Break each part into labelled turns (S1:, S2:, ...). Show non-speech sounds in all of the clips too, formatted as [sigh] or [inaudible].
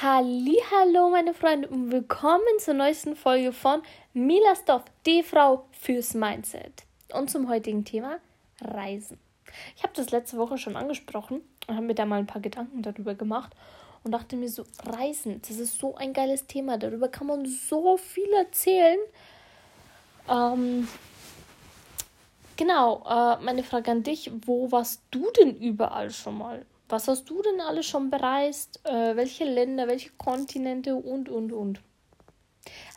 S1: Hallo, meine Freunde und willkommen zur neuesten Folge von Mila Stoff, die Frau fürs Mindset. Und zum heutigen Thema Reisen. Ich habe das letzte Woche schon angesprochen und habe mir da mal ein paar Gedanken darüber gemacht und dachte mir so, Reisen, das ist so ein geiles Thema, darüber kann man so viel erzählen. Ähm, genau, äh, meine Frage an dich, wo warst du denn überall schon mal? Was hast du denn alles schon bereist? Äh, welche Länder, welche Kontinente und, und, und.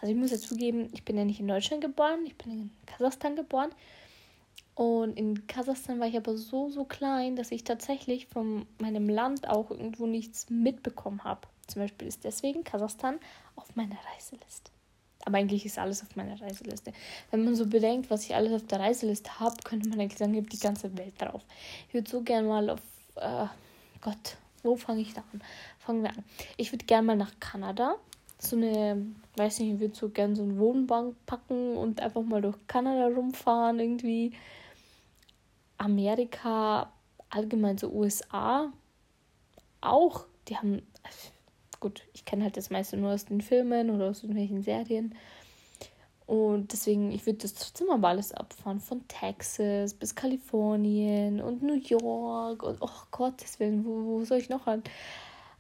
S1: Also ich muss ja zugeben, ich bin ja nicht in Deutschland geboren, ich bin in Kasachstan geboren. Und in Kasachstan war ich aber so, so klein, dass ich tatsächlich von meinem Land auch irgendwo nichts mitbekommen habe. Zum Beispiel ist deswegen Kasachstan auf meiner Reiseliste. Aber eigentlich ist alles auf meiner Reiseliste. Wenn man so bedenkt, was ich alles auf der Reiseliste habe, könnte man eigentlich sagen, ich habe die ganze Welt drauf. Ich würde so gerne mal auf äh, Gott, wo fange ich da an? Fangen wir an. Ich würde gerne mal nach Kanada. So eine, weiß nicht, ich würde so gerne so eine Wohnbank packen und einfach mal durch Kanada rumfahren, irgendwie. Amerika, allgemein so USA. Auch, die haben, gut, ich kenne halt das meiste nur aus den Filmen oder aus irgendwelchen Serien. Und deswegen, ich würde das trotzdem mal alles abfahren. Von Texas bis Kalifornien und New York. Und oh Gottes Willen, wo, wo soll ich noch an,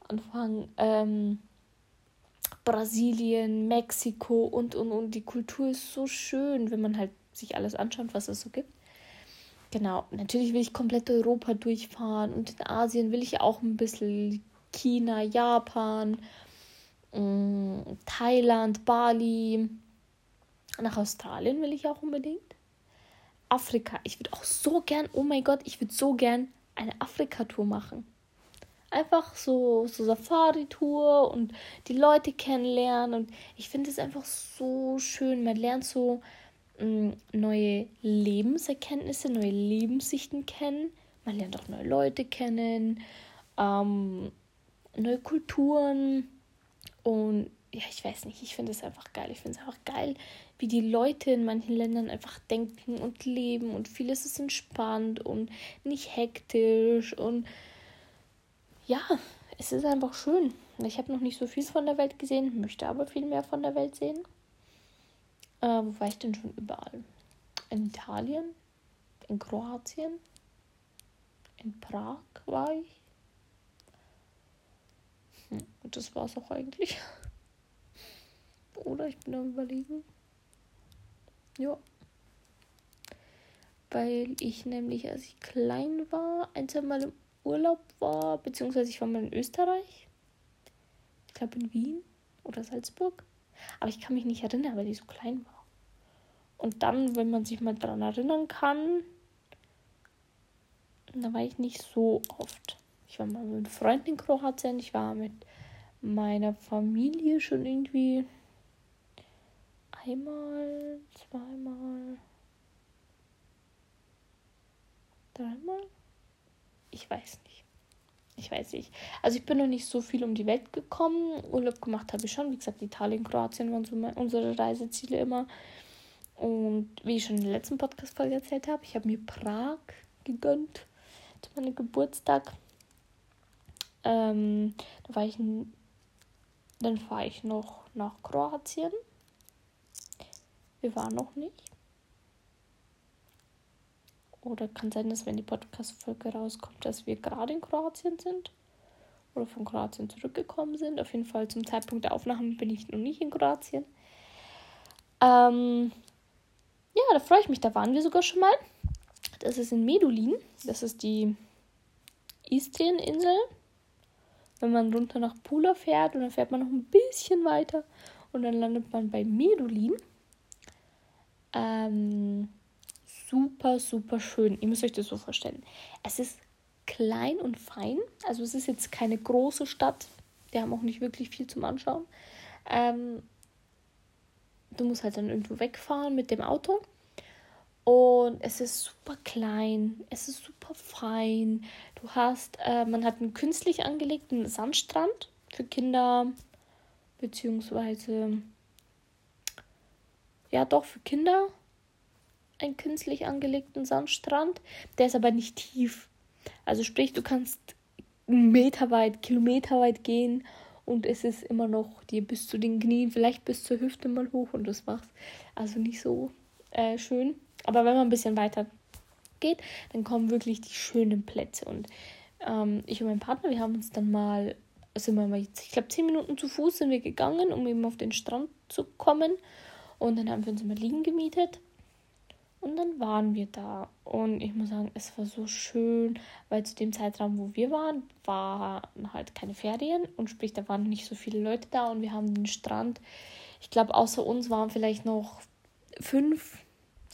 S1: anfangen? Ähm, Brasilien, Mexiko und, und, und. Die Kultur ist so schön, wenn man halt sich alles anschaut, was es so gibt. Genau, natürlich will ich komplett Europa durchfahren und in Asien will ich auch ein bisschen China, Japan, mm, Thailand, Bali nach Australien will ich auch unbedingt. Afrika. Ich würde auch so gern, oh mein Gott, ich würde so gern eine Afrika-Tour machen. Einfach so, so Safari-Tour und die Leute kennenlernen. Und ich finde es einfach so schön. Man lernt so mh, mm, neue Lebenserkenntnisse, neue Lebenssichten kennen. Man lernt auch neue Leute kennen, ähm, neue Kulturen. Und ja, ich weiß nicht, ich finde es einfach geil. Ich finde es einfach geil, wie die Leute in manchen Ländern einfach denken und leben und vieles ist entspannt und nicht hektisch und ja, es ist einfach schön. Ich habe noch nicht so viel von der Welt gesehen, möchte aber viel mehr von der Welt sehen. Äh, wo war ich denn schon überall? In Italien, in Kroatien, in Prag war ich. Hm, und das war es auch eigentlich. [laughs] Oder ich bin am überlegen. Ja. Weil ich nämlich, als ich klein war, ein, zwei Mal im Urlaub war, beziehungsweise ich war mal in Österreich. Ich glaube in Wien oder Salzburg. Aber ich kann mich nicht erinnern, weil ich so klein war. Und dann, wenn man sich mal daran erinnern kann, da war ich nicht so oft. Ich war mal mit Freunden in Kroatien, ich war mit meiner Familie schon irgendwie einmal, zweimal, Ich weiß nicht. Ich weiß nicht. Also ich bin noch nicht so viel um die Welt gekommen. Urlaub gemacht habe ich schon. Wie gesagt, Italien, Kroatien waren so unsere Reiseziele immer. Und wie ich schon in der letzten Podcast-Folge erzählt habe, ich habe mir Prag gegönnt zu meinem Geburtstag. Ähm, da war ich, dann fahre ich noch nach Kroatien. Wir waren noch nicht. Oder kann sein, dass wenn die Podcast-Folge rauskommt, dass wir gerade in Kroatien sind. Oder von Kroatien zurückgekommen sind. Auf jeden Fall zum Zeitpunkt der Aufnahme bin ich noch nicht in Kroatien. Ähm, ja, da freue ich mich. Da waren wir sogar schon mal. Das ist in Medulin. Das ist die Istrieninsel. Wenn man runter nach Pula fährt und dann fährt man noch ein bisschen weiter und dann landet man bei Medulin. Ähm, super, super schön. Ihr müsst euch das so vorstellen. Es ist klein und fein. Also es ist jetzt keine große Stadt. Wir haben auch nicht wirklich viel zum Anschauen. Ähm, du musst halt dann irgendwo wegfahren mit dem Auto. Und es ist super klein, es ist super fein. Du hast, äh, man hat einen künstlich angelegten Sandstrand für Kinder, beziehungsweise ja doch für Kinder einen künstlich angelegten Sandstrand. Der ist aber nicht tief. Also sprich, du kannst meterweit, kilometerweit gehen und es ist immer noch dir bis zu den Knien, vielleicht bis zur Hüfte mal hoch und das war's. Also nicht so äh, schön. Aber wenn man ein bisschen weiter geht, dann kommen wirklich die schönen Plätze. Und ähm, ich und mein Partner, wir haben uns dann mal, sind wir mal jetzt, ich glaube, zehn Minuten zu Fuß sind wir gegangen, um eben auf den Strand zu kommen. Und dann haben wir uns immer liegen gemietet. Und dann waren wir da. Und ich muss sagen, es war so schön, weil zu dem Zeitraum, wo wir waren, waren halt keine Ferien. Und sprich, da waren nicht so viele Leute da. Und wir haben den Strand, ich glaube, außer uns waren vielleicht noch fünf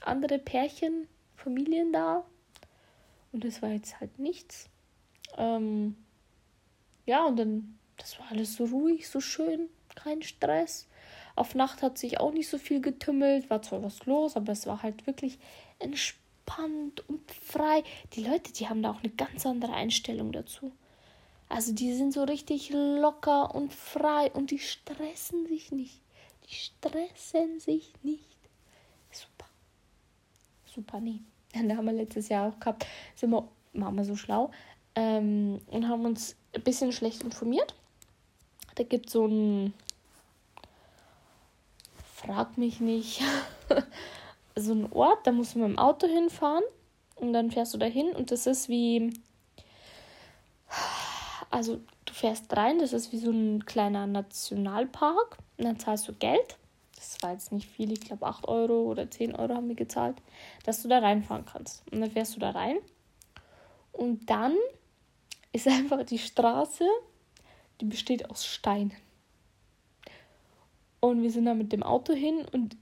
S1: andere Pärchen, Familien da. Und das war jetzt halt nichts. Ähm, ja, und dann, das war alles so ruhig, so schön, kein Stress. Auf Nacht hat sich auch nicht so viel getümmelt, war zwar was los, aber es war halt wirklich entspannt und frei. Die Leute, die haben da auch eine ganz andere Einstellung dazu. Also die sind so richtig locker und frei und die stressen sich nicht. Die stressen sich nicht. Super. Super, nee. [laughs] Da haben wir letztes Jahr auch gehabt, sind wir, waren wir so schlau ähm, und haben uns ein bisschen schlecht informiert. Da gibt es so ein frag mich nicht, [laughs] so ein Ort, da musst du mit dem Auto hinfahren und dann fährst du dahin und das ist wie, also du fährst rein, das ist wie so ein kleiner Nationalpark und dann zahlst du Geld. Das war jetzt nicht viel, ich glaube 8 Euro oder 10 Euro haben wir gezahlt, dass du da reinfahren kannst. Und dann fährst du da rein und dann ist [laughs] einfach die Straße, die besteht aus Steinen. Und wir sind da mit dem Auto hin und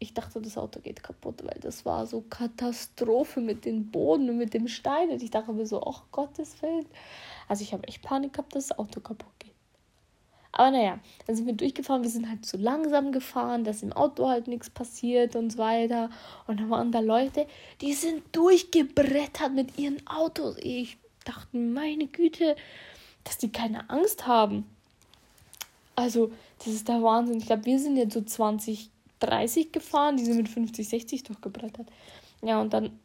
S1: ich dachte, das Auto geht kaputt, weil das war so Katastrophe mit dem Boden und mit dem Stein. Und ich dachte mir so, ach Gottes Willen. Also ich habe echt Panik gehabt, dass das Auto kaputt geht. Aber naja, dann sind wir durchgefahren. Wir sind halt zu langsam gefahren, dass im Auto halt nichts passiert und so weiter. Und dann waren da Leute, die sind durchgebrettert mit ihren Autos. Ich dachte, meine Güte, dass die keine Angst haben. Also, das ist der Wahnsinn. Ich glaube, wir sind jetzt so 20, 30 gefahren, die sind mit 50, 60 durchgebrettert. Ja, und dann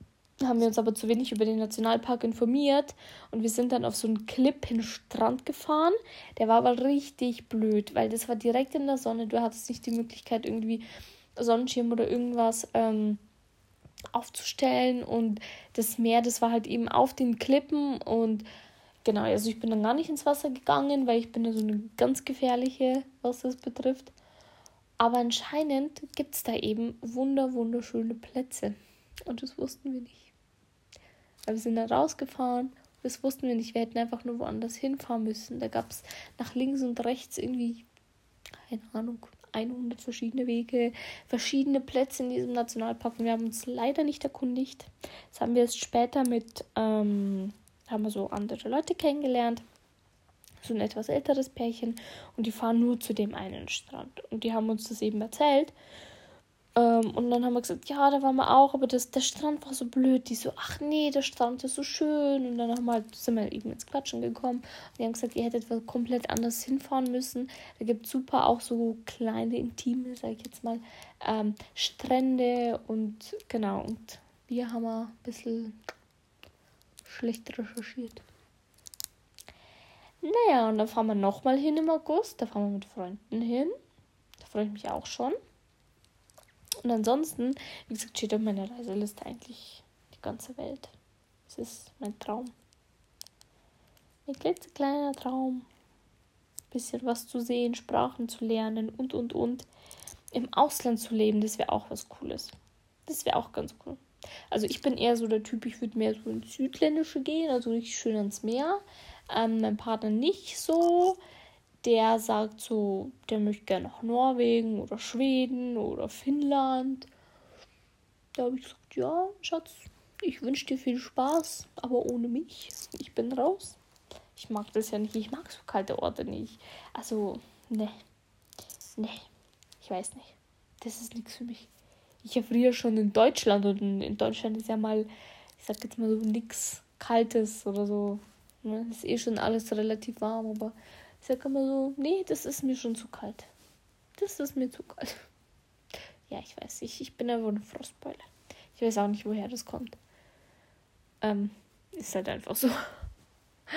S1: haben wir uns aber zu wenig über den Nationalpark informiert und wir sind dann auf so einen Klippenstrand gefahren. Der war aber richtig blöd, weil das war direkt in der Sonne. Du hattest nicht die Möglichkeit, irgendwie Sonnenschirm oder irgendwas ähm, aufzustellen und das Meer, das war halt eben auf den Klippen und Genau, also ich bin dann gar nicht ins Wasser gegangen, weil ich bin ja so eine ganz gefährliche, was das betrifft. Aber anscheinend gibt es da eben wunder, wunderschöne Plätze. Und das wussten wir nicht. Weil wir sind da rausgefahren, das wussten wir nicht. Wir hätten einfach nur woanders hinfahren müssen. Da gab es nach links und rechts irgendwie, keine Ahnung, 100 verschiedene Wege, verschiedene Plätze in diesem Nationalpark. Und wir haben uns leider nicht erkundigt. Das haben wir erst später mit ähm, haben wir so andere Leute kennengelernt. So ein etwas älteres Pärchen. Und die fahren nur zu dem einen Strand. Und die haben uns das eben erzählt. Ähm, und dann haben wir gesagt, ja, da waren wir auch, aber das, der Strand war so blöd. Die so, ach nee, der Strand ist so schön. Und dann haben wir halt, sind wir eben ins Quatschen gekommen. Und die haben gesagt, ihr hättet komplett anders hinfahren müssen. Da gibt es super auch so kleine, intime, sag ich jetzt mal, ähm, Strände und genau. Und wir haben ein bisschen schlecht recherchiert. Naja, und dann fahren wir nochmal hin im August. Da fahren wir mit Freunden hin. Da freue ich mich auch schon. Und ansonsten, wie gesagt, steht auf meiner Reiseliste eigentlich die ganze Welt. Es ist mein Traum. Ein klitzekleiner Traum. Bisschen was zu sehen, Sprachen zu lernen und, und, und. Im Ausland zu leben, das wäre auch was Cooles. Das wäre auch ganz cool. Also ich bin eher so der Typ, ich würde mehr so ins Südländische gehen, also richtig schön ans Meer. Ähm, mein Partner nicht so. Der sagt so, der möchte gerne nach Norwegen oder Schweden oder Finnland. Da habe ich gesagt, ja, Schatz, ich wünsche dir viel Spaß, aber ohne mich. Ich bin raus. Ich mag das ja nicht. Ich mag so kalte Orte nicht. Also, ne. Ne. Ich weiß nicht. Das ist nichts für mich ich früher schon in Deutschland und in Deutschland ist ja mal, ich sag jetzt mal so nichts Kaltes oder so. Ne? Ist eh schon alles relativ warm, aber ich sag immer so, nee, das ist mir schon zu kalt. Das ist mir zu kalt. [laughs] Ja, ich weiß, ich, ich bin einfach eine Frostbeule. Ich weiß auch nicht, woher das kommt. Ähm, ist halt einfach so.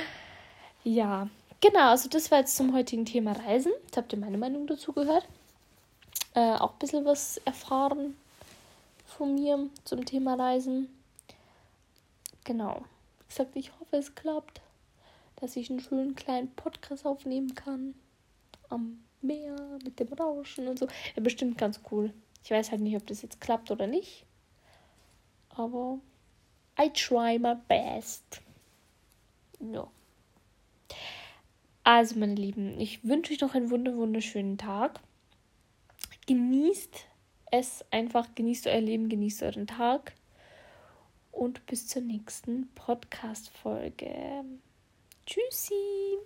S1: [laughs] ja, genau, also das war jetzt zum heutigen Thema Reisen. Jetzt habt ihr meine Meinung dazu gehört. Äh, auch ein bisschen was erfahren von mir zum Thema Reisen. Genau. Wie gesagt, ich hoffe, es klappt, dass ich einen schönen kleinen Podcast aufnehmen kann. Am Meer mit dem Rauschen und so. Ja, bestimmt ganz cool. Ich weiß halt nicht, ob das jetzt klappt oder nicht. Aber I try my best. Ja. Also, meine Lieben, ich wünsche euch noch einen wunderschönen Tag. Genießt es einfach, genießt euer Leben, genießt euren Tag. Und bis zur nächsten Podcast-Folge. Tschüssi!